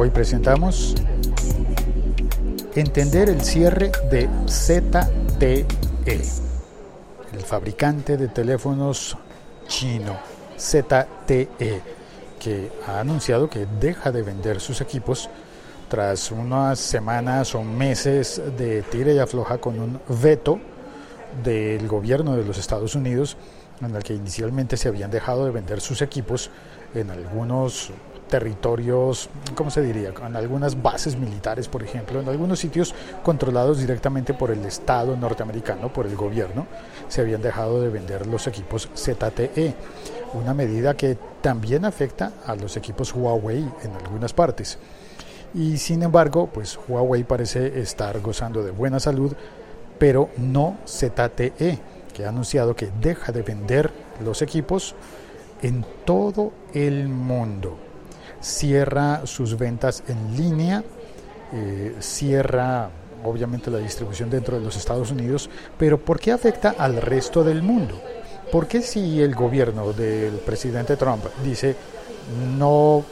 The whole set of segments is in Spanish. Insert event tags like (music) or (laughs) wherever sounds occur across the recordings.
Hoy presentamos Entender el cierre de ZTE, el fabricante de teléfonos chino ZTE, que ha anunciado que deja de vender sus equipos tras unas semanas o meses de tira y afloja con un veto del gobierno de los Estados Unidos en el que inicialmente se habían dejado de vender sus equipos en algunos territorios, ¿cómo se diría? En algunas bases militares, por ejemplo, en algunos sitios controlados directamente por el Estado norteamericano, por el gobierno, se habían dejado de vender los equipos ZTE, una medida que también afecta a los equipos Huawei en algunas partes. Y sin embargo, pues Huawei parece estar gozando de buena salud, pero no ZTE, que ha anunciado que deja de vender los equipos en todo el mundo cierra sus ventas en línea, eh, cierra obviamente la distribución dentro de los Estados Unidos, pero ¿por qué afecta al resto del mundo? ¿Por qué si el gobierno del presidente Trump dice no,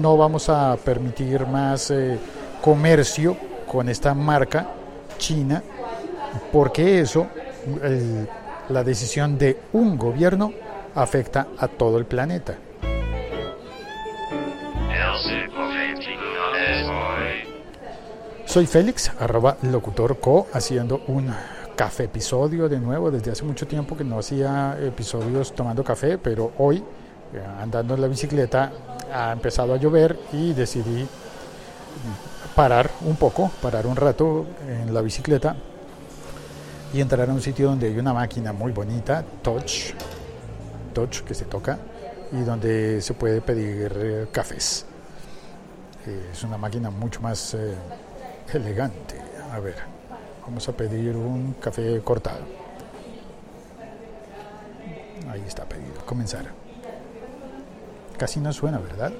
no vamos a permitir más eh, comercio con esta marca china? ¿Por qué eso, la decisión de un gobierno, afecta a todo el planeta? Soy Félix, arroba locutorco, haciendo un café episodio de nuevo. Desde hace mucho tiempo que no hacía episodios tomando café, pero hoy, eh, andando en la bicicleta, ha empezado a llover y decidí parar un poco, parar un rato en la bicicleta y entrar a un sitio donde hay una máquina muy bonita, Touch, Touch que se toca y donde se puede pedir eh, cafés. Eh, es una máquina mucho más elegante. A ver, vamos a pedir un café cortado. Ahí está pedido. Comenzar. Casi no suena, ¿verdad?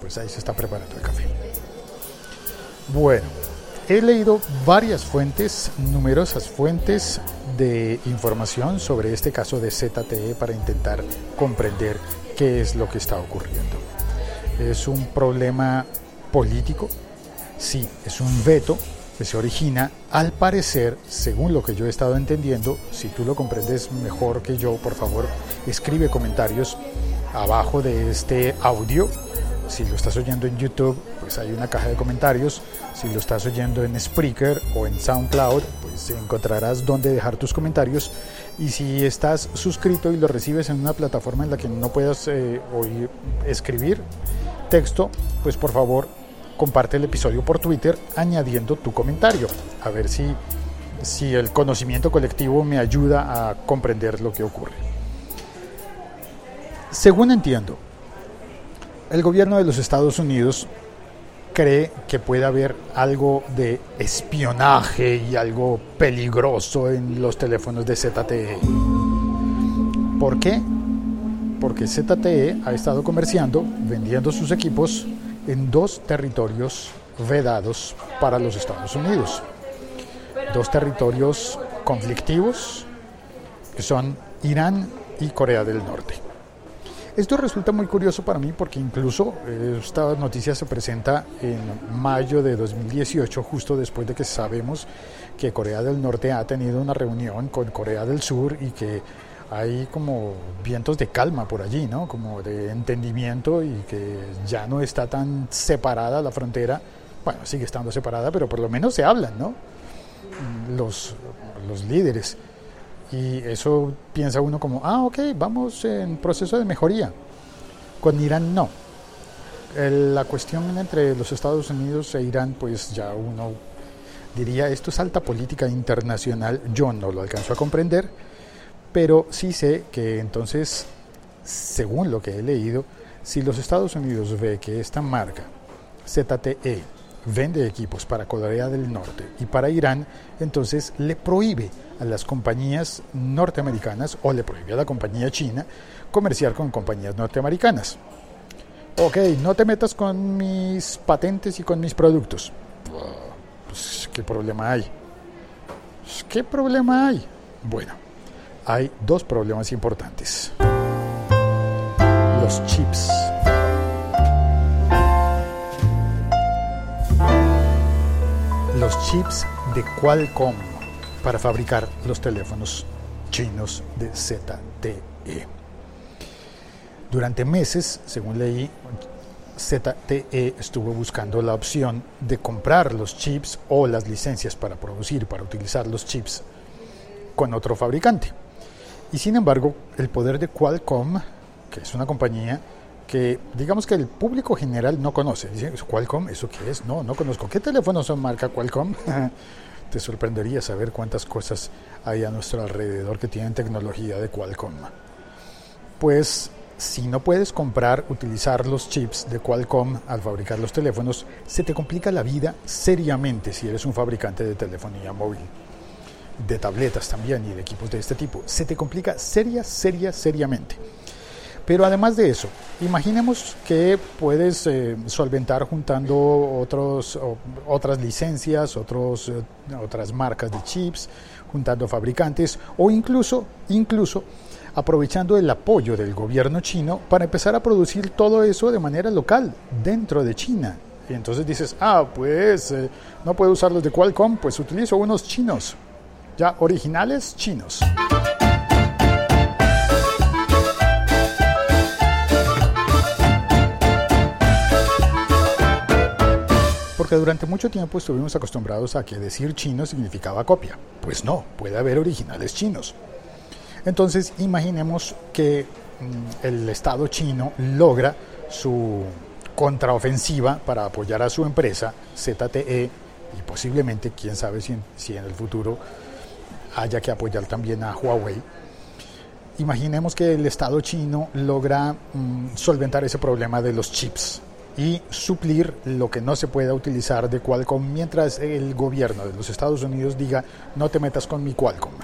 Pues ahí se está preparando el café. Bueno, he leído varias fuentes, numerosas fuentes de información sobre este caso de ZTE para intentar comprender qué es lo que está ocurriendo es un problema político, sí, es un veto que se origina, al parecer, según lo que yo he estado entendiendo, si tú lo comprendes mejor que yo, por favor, escribe comentarios abajo de este audio. Si lo estás oyendo en YouTube, pues hay una caja de comentarios. Si lo estás oyendo en Spreaker o en SoundCloud, pues encontrarás dónde dejar tus comentarios. Y si estás suscrito y lo recibes en una plataforma en la que no puedas eh, oír, escribir, texto, pues por favor comparte el episodio por Twitter añadiendo tu comentario. A ver si, si el conocimiento colectivo me ayuda a comprender lo que ocurre. Según entiendo, el gobierno de los Estados Unidos cree que puede haber algo de espionaje y algo peligroso en los teléfonos de ZTE. ¿Por qué? Porque ZTE ha estado comerciando, vendiendo sus equipos en dos territorios vedados para los Estados Unidos. Dos territorios conflictivos que son Irán y Corea del Norte. Esto resulta muy curioso para mí porque incluso eh, esta noticia se presenta en mayo de 2018, justo después de que sabemos que Corea del Norte ha tenido una reunión con Corea del Sur y que hay como vientos de calma por allí, ¿no? Como de entendimiento y que ya no está tan separada la frontera. Bueno, sigue estando separada, pero por lo menos se hablan, ¿no? Los, los líderes. Y eso piensa uno como, ah, ok, vamos en proceso de mejoría. Con Irán no. La cuestión entre los Estados Unidos e Irán, pues ya uno diría, esto es alta política internacional, yo no lo alcanzo a comprender pero sí sé que entonces, según lo que he leído, si los Estados Unidos ve que esta marca ZTE vende equipos para Corea del Norte y para Irán, entonces le prohíbe a las compañías norteamericanas o le prohíbe a la compañía china comerciar con compañías norteamericanas. Ok, no te metas con mis patentes y con mis productos. Pues, ¿qué problema hay? ¿Qué problema hay? Bueno, hay dos problemas importantes. los chips. Los chips de Qualcomm para fabricar los teléfonos chinos de ZTE. Durante meses, según leí, ZTE estuvo buscando la opción de comprar los chips o las licencias para producir, para utilizar los chips con otro fabricante. Y sin embargo, el poder de Qualcomm, que es una compañía que digamos que el público general no conoce. Dice, ¿Qualcomm? ¿Eso qué es? No, no conozco. ¿Qué teléfonos son marca Qualcomm? (laughs) Te sorprendería saber cuántas cosas hay a nuestro alrededor que tienen tecnología de Qualcomm. Pues si no puedes comprar, utilizar los chips de Qualcomm al fabricar los teléfonos, se te complica la vida seriamente si eres un fabricante de telefonía móvil de tabletas también y de equipos de este tipo. Se te complica seria, seria, seriamente. Pero además de eso, imaginemos que puedes eh, solventar juntando otros, otras licencias, otros, eh, otras marcas de chips, juntando fabricantes o incluso, incluso aprovechando el apoyo del gobierno chino para empezar a producir todo eso de manera local dentro de China. Y entonces dices, ah, pues eh, no puedo usar los de Qualcomm, pues utilizo unos chinos ya originales chinos. Porque durante mucho tiempo estuvimos acostumbrados a que decir chino significaba copia. Pues no, puede haber originales chinos. Entonces imaginemos que mm, el Estado chino logra su contraofensiva para apoyar a su empresa ZTE y posiblemente, quién sabe si si en el futuro haya que apoyar también a Huawei. Imaginemos que el Estado chino logra mm, solventar ese problema de los chips y suplir lo que no se pueda utilizar de Qualcomm mientras el gobierno de los Estados Unidos diga no te metas con mi Qualcomm.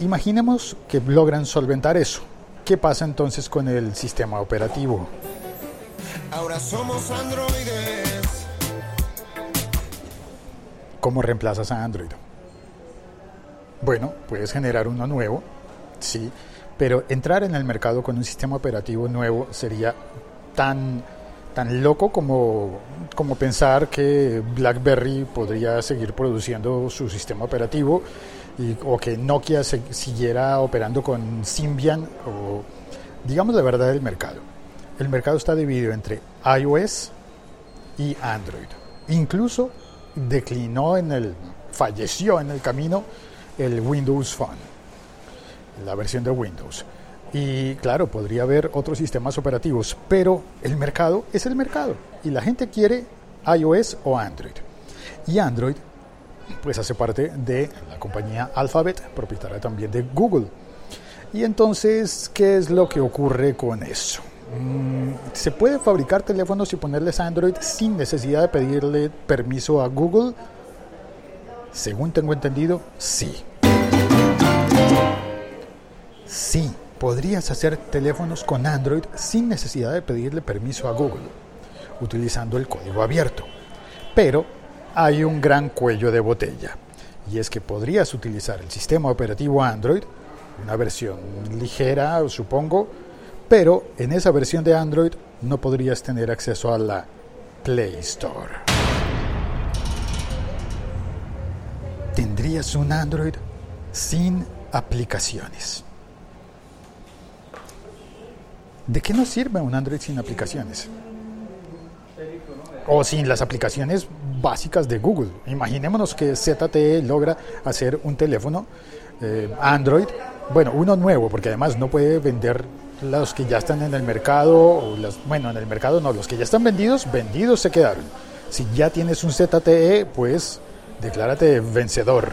Imaginemos que logran solventar eso. ¿Qué pasa entonces con el sistema operativo? Ahora somos androides. ¿Cómo reemplazas a Android? Bueno, puedes generar uno nuevo, sí, pero entrar en el mercado con un sistema operativo nuevo sería tan, tan loco como, como pensar que BlackBerry podría seguir produciendo su sistema operativo o que Nokia siguiera operando con Symbian digamos la verdad del mercado. El mercado está dividido entre iOS y Android. Incluso declinó en el falleció en el camino el Windows Phone, la versión de Windows. Y claro, podría haber otros sistemas operativos, pero el mercado es el mercado y la gente quiere iOS o Android. Y Android pues hace parte de la compañía Alphabet, propietaria también de Google. Y entonces, ¿qué es lo que ocurre con eso? Mm, ¿Se puede fabricar teléfonos y ponerles Android sin necesidad de pedirle permiso a Google? Según tengo entendido, sí. Sí, podrías hacer teléfonos con Android sin necesidad de pedirle permiso a Google, utilizando el código abierto. Pero hay un gran cuello de botella, y es que podrías utilizar el sistema operativo Android, una versión ligera, supongo, pero en esa versión de Android no podrías tener acceso a la Play Store. Tendrías un Android sin aplicaciones. ¿De qué nos sirve un Android sin aplicaciones? O sin las aplicaciones básicas de Google. Imaginémonos que ZTE logra hacer un teléfono eh, Android, bueno, uno nuevo, porque además no puede vender los que ya están en el mercado, o bueno, en el mercado no, los que ya están vendidos, vendidos se quedaron. Si ya tienes un ZTE, pues Declárate vencedor.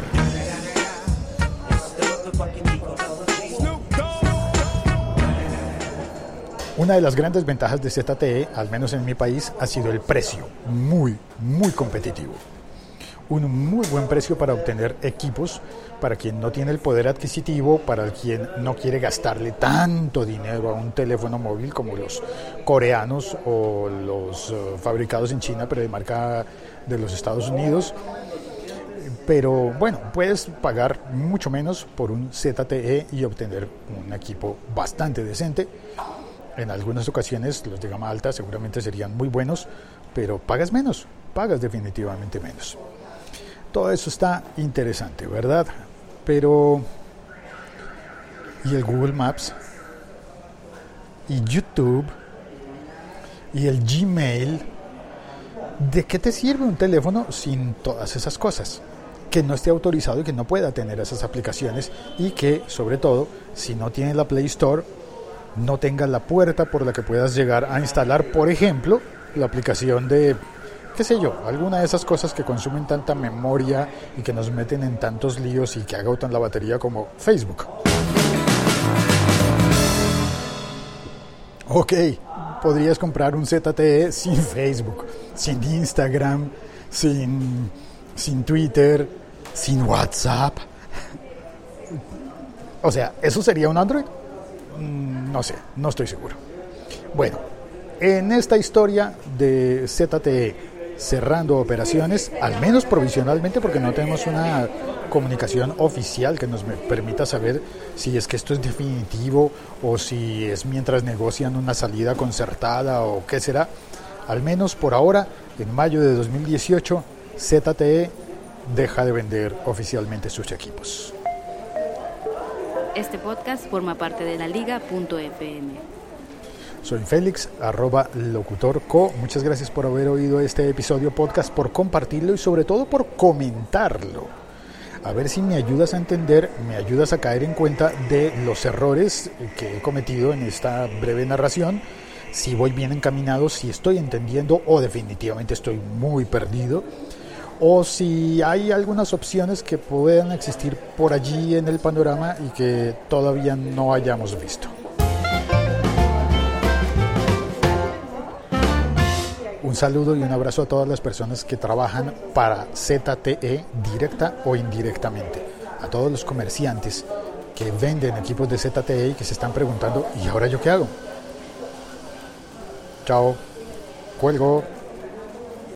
Una de las grandes ventajas de ZTE, al menos en mi país, ha sido el precio, muy, muy competitivo. Un muy buen precio para obtener equipos para quien no tiene el poder adquisitivo, para quien no quiere gastarle tanto dinero a un teléfono móvil como los coreanos o los eh, fabricados en China, pero de marca de los Estados Unidos Pero bueno, puedes pagar mucho menos por un ZTE y obtener un equipo bastante decente. En algunas ocasiones los de gama alta seguramente serían muy buenos, pero pagas menos, pagas definitivamente menos. Todo eso está interesante, ¿verdad? Pero... ¿Y el Google Maps? ¿Y YouTube? ¿Y el Gmail? ¿De qué te sirve un teléfono sin todas esas cosas? Que no esté autorizado y que no pueda tener esas aplicaciones y que, sobre todo, si no tiene la Play Store, no tenga la puerta por la que puedas llegar a instalar, por ejemplo, la aplicación de, qué sé yo, alguna de esas cosas que consumen tanta memoria y que nos meten en tantos líos y que agotan la batería como Facebook. Ok, podrías comprar un ZTE sin Facebook, sin Instagram, sin, sin Twitter, sin WhatsApp. O sea, ¿eso sería un Android? Mm, no sé, no estoy seguro. Bueno, en esta historia de ZTE cerrando operaciones, al menos provisionalmente, porque no tenemos una comunicación oficial que nos permita saber si es que esto es definitivo o si es mientras negocian una salida concertada o qué será. Al menos por ahora, en mayo de 2018, ZTE deja de vender oficialmente sus equipos. Este podcast forma parte de la liga.fm. Soy Félix, arroba locutorco. Muchas gracias por haber oído este episodio podcast, por compartirlo y sobre todo por comentarlo. A ver si me ayudas a entender, me ayudas a caer en cuenta de los errores que he cometido en esta breve narración, si voy bien encaminado, si estoy entendiendo o definitivamente estoy muy perdido o si hay algunas opciones que puedan existir por allí en el panorama y que todavía no hayamos visto. Un saludo y un abrazo a todas las personas que trabajan para ZTE directa o indirectamente. A todos los comerciantes que venden equipos de ZTE y que se están preguntando, ¿y ahora yo qué hago? Chao. Cuelgo.